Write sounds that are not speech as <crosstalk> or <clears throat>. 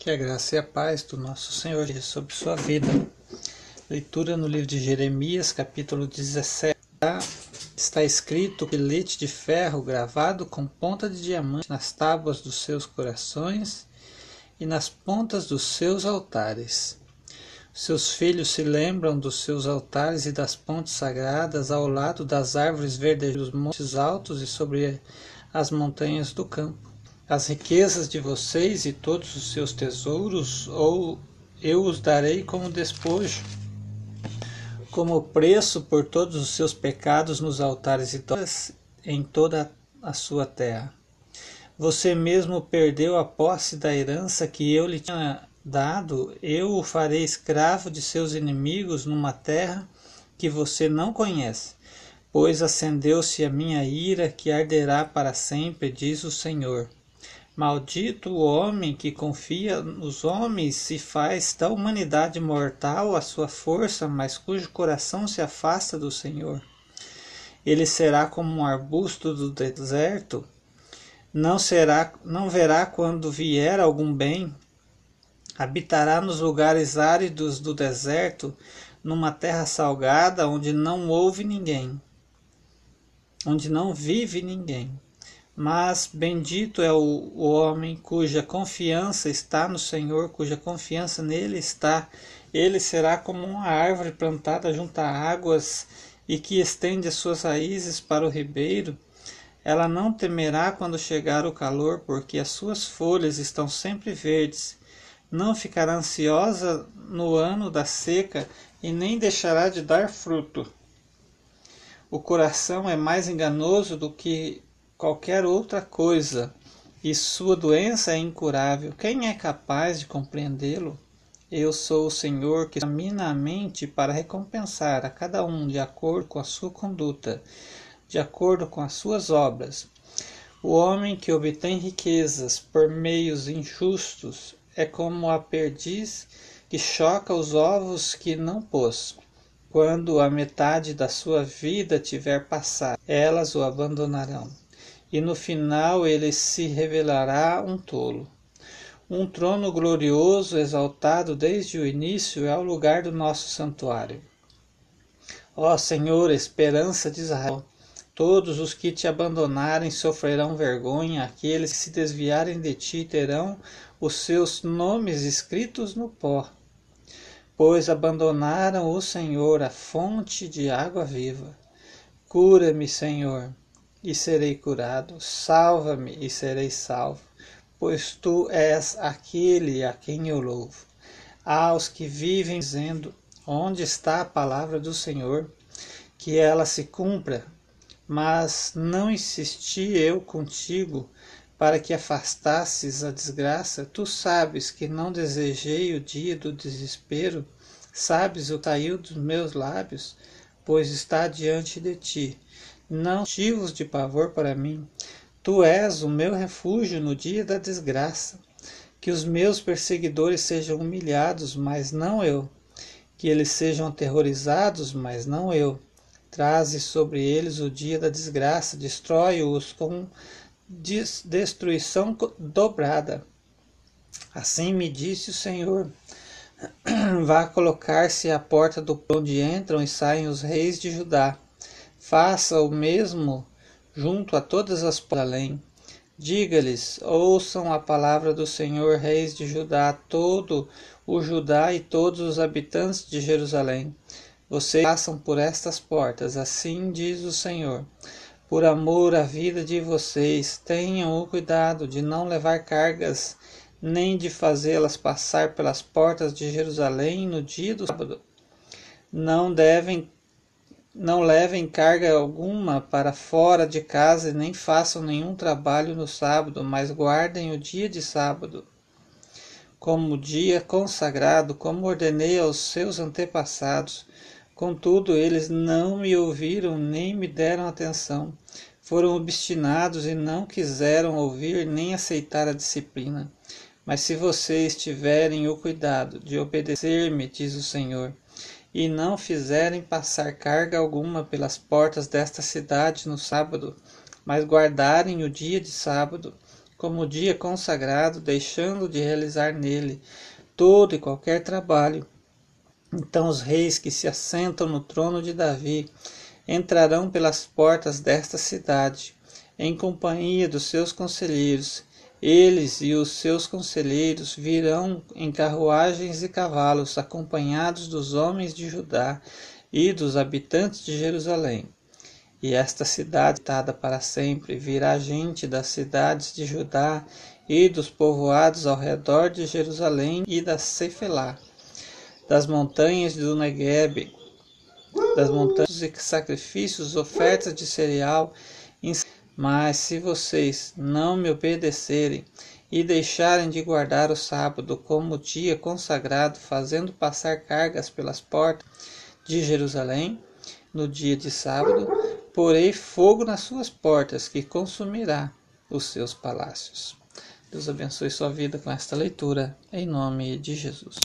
Que a graça e a paz do nosso Senhor Jesus sobre sua vida. Leitura no livro de Jeremias, capítulo 17. Está escrito bilhete de ferro gravado com ponta de diamante nas tábuas dos seus corações e nas pontas dos seus altares. Seus filhos se lembram dos seus altares e das pontes sagradas ao lado das árvores verdes dos montes altos e sobre as montanhas do campo as riquezas de vocês e todos os seus tesouros, ou eu os darei como despojo, como preço por todos os seus pecados nos altares e em toda a sua terra. Você mesmo perdeu a posse da herança que eu lhe tinha dado, eu o farei escravo de seus inimigos numa terra que você não conhece. Pois acendeu-se a minha ira que arderá para sempre, diz o Senhor. Maldito o homem que confia nos homens e faz da humanidade mortal a sua força, mas cujo coração se afasta do Senhor. Ele será como um arbusto do deserto, não será, não verá quando vier algum bem, habitará nos lugares áridos do deserto, numa terra salgada onde não houve ninguém, onde não vive ninguém. Mas bendito é o, homem cuja confiança está no Senhor, cuja confiança nele está. Ele será como uma árvore plantada junto a águas e que estende as suas raízes para o ribeiro. Ela não temerá quando chegar o calor, porque as suas folhas estão sempre verdes. Não ficará ansiosa no ano da seca e nem deixará de dar fruto. O coração é mais enganoso do que qualquer outra coisa e sua doença é incurável, quem é capaz de compreendê-lo? Eu sou o Senhor que examina a mente para recompensar a cada um de acordo com a sua conduta, de acordo com as suas obras. O homem que obtém riquezas por meios injustos é como a perdiz que choca os ovos que não pôs. Quando a metade da sua vida tiver passado, elas o abandonarão e no final ele se revelará um tolo. Um trono glorioso, exaltado desde o início, é o lugar do nosso santuário. Ó Senhor, esperança de Israel, todos os que te abandonarem sofrerão vergonha, aqueles que se desviarem de ti terão os seus nomes escritos no pó. Pois abandonaram o Senhor, a fonte de água viva. Cura-me, Senhor, e serei curado. Salva-me e serei salvo, pois tu és aquele a quem eu louvo. Aos que vivem dizendo: Onde está a palavra do Senhor? Que ela se cumpra. Mas não insisti eu contigo para que afastasses a desgraça? Tu sabes que não desejei o dia do desespero, sabes o saiu dos meus lábios, pois está diante de ti não motivos de pavor para mim. Tu és o meu refúgio no dia da desgraça. Que os meus perseguidores sejam humilhados, mas não eu. Que eles sejam aterrorizados, mas não eu. Traze sobre eles o dia da desgraça, destrói-os com destruição dobrada. Assim me disse o Senhor: <clears throat> Vá colocar-se à porta do onde entram e saem os reis de Judá Faça o mesmo junto a todas as além. Diga-lhes: ouçam a palavra do Senhor, reis de Judá, todo o Judá e todos os habitantes de Jerusalém. Vocês passam por estas portas, assim diz o Senhor. Por amor à vida de vocês, tenham o cuidado de não levar cargas, nem de fazê-las passar pelas portas de Jerusalém no dia do sábado. Não devem não levem carga alguma para fora de casa nem façam nenhum trabalho no sábado, mas guardem o dia de sábado como dia consagrado, como ordenei aos seus antepassados. Contudo, eles não me ouviram nem me deram atenção. Foram obstinados e não quiseram ouvir nem aceitar a disciplina. Mas se vocês tiverem o cuidado de obedecer-me, diz o Senhor, e não fizerem passar carga alguma pelas portas desta cidade no sábado, mas guardarem o dia de sábado como dia consagrado, deixando de realizar nele todo e qualquer trabalho. Então os reis que se assentam no trono de Davi entrarão pelas portas desta cidade, em companhia dos seus conselheiros. Eles e os seus conselheiros virão em carruagens e cavalos, acompanhados dos homens de Judá e dos habitantes de Jerusalém. E esta cidade, dada para sempre, virá gente das cidades de Judá e dos povoados ao redor de Jerusalém e da Cefelá, das montanhas do Negueb, das montanhas e sacrifícios, ofertas de cereal. Mas se vocês não me obedecerem e deixarem de guardar o sábado como dia consagrado, fazendo passar cargas pelas portas de Jerusalém no dia de sábado, porei fogo nas suas portas que consumirá os seus palácios. Deus abençoe sua vida com esta leitura, em nome de Jesus.